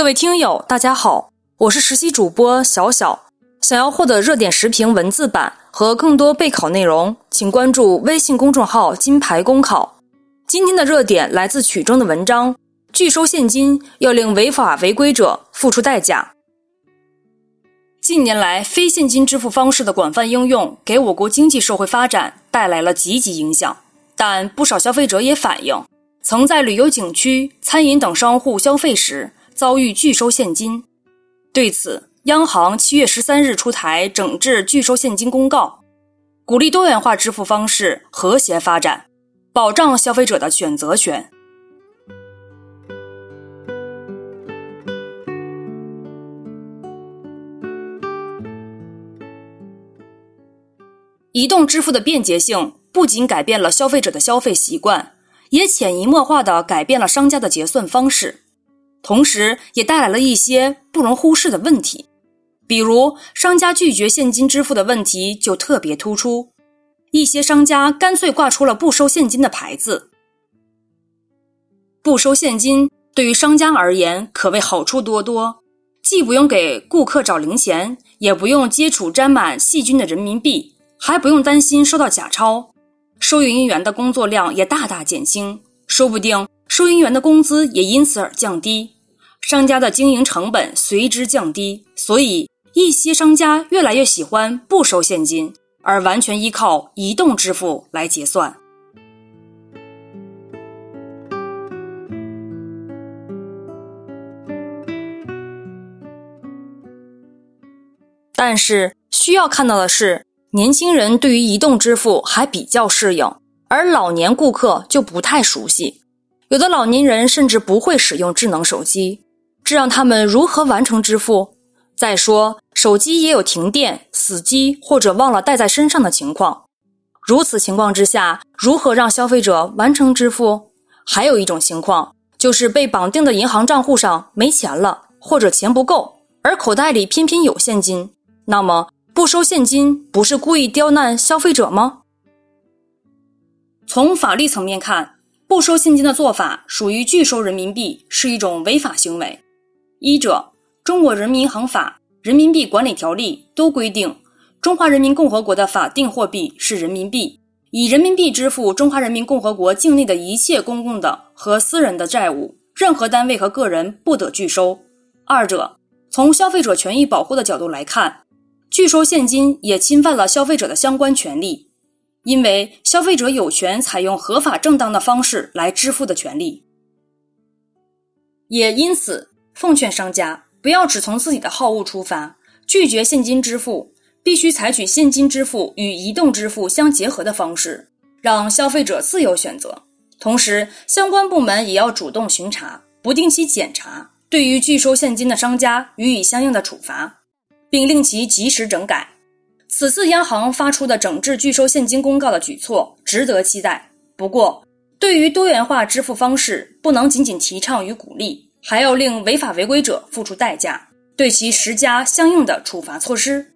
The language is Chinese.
各位听友，大家好，我是实习主播小小。想要获得热点时评文字版和更多备考内容，请关注微信公众号“金牌公考”。今天的热点来自曲中的文章：拒收现金要令违法违规者付出代价。近年来，非现金支付方式的广泛应用，给我国经济社会发展带来了积极影响。但不少消费者也反映，曾在旅游景区、餐饮等商户消费时遭遇拒收现金。对此，央行七月十三日出台整治拒收现金公告，鼓励多元化支付方式和谐发展，保障消费者的选择权。移动支付的便捷性不仅改变了消费者的消费习惯，也潜移默化地改变了商家的结算方式，同时也带来了一些不容忽视的问题。比如，商家拒绝现金支付的问题就特别突出。一些商家干脆挂出了不收现金的牌子。不收现金对于商家而言可谓好处多多，既不用给顾客找零钱，也不用接触沾满细菌的人民币，还不用担心收到假钞，收银员的工作量也大大减轻，说不定收银员的工资也因此而降低，商家的经营成本随之降低，所以。一些商家越来越喜欢不收现金，而完全依靠移动支付来结算。但是需要看到的是，年轻人对于移动支付还比较适应，而老年顾客就不太熟悉。有的老年人甚至不会使用智能手机，这让他们如何完成支付？再说，手机也有停电、死机或者忘了带在身上的情况。如此情况之下，如何让消费者完成支付？还有一种情况，就是被绑定的银行账户上没钱了，或者钱不够，而口袋里偏偏有现金。那么，不收现金不是故意刁难消费者吗？从法律层面看，不收现金的做法属于拒收人民币，是一种违法行为。一者。中国人民银行法、人民币管理条例都规定，中华人民共和国的法定货币是人民币，以人民币支付中华人民共和国境内的一切公共的和私人的债务，任何单位和个人不得拒收。二者，从消费者权益保护的角度来看，拒收现金也侵犯了消费者的相关权利，因为消费者有权采用合法正当的方式来支付的权利。也因此，奉劝商家。不要只从自己的好恶出发，拒绝现金支付，必须采取现金支付与移动支付相结合的方式，让消费者自由选择。同时，相关部门也要主动巡查、不定期检查，对于拒收现金的商家予以相应的处罚，并令其及时整改。此次央行发出的整治拒收现金公告的举措值得期待。不过，对于多元化支付方式，不能仅仅提倡与鼓励。还要令违法违规者付出代价，对其施加相应的处罚措施。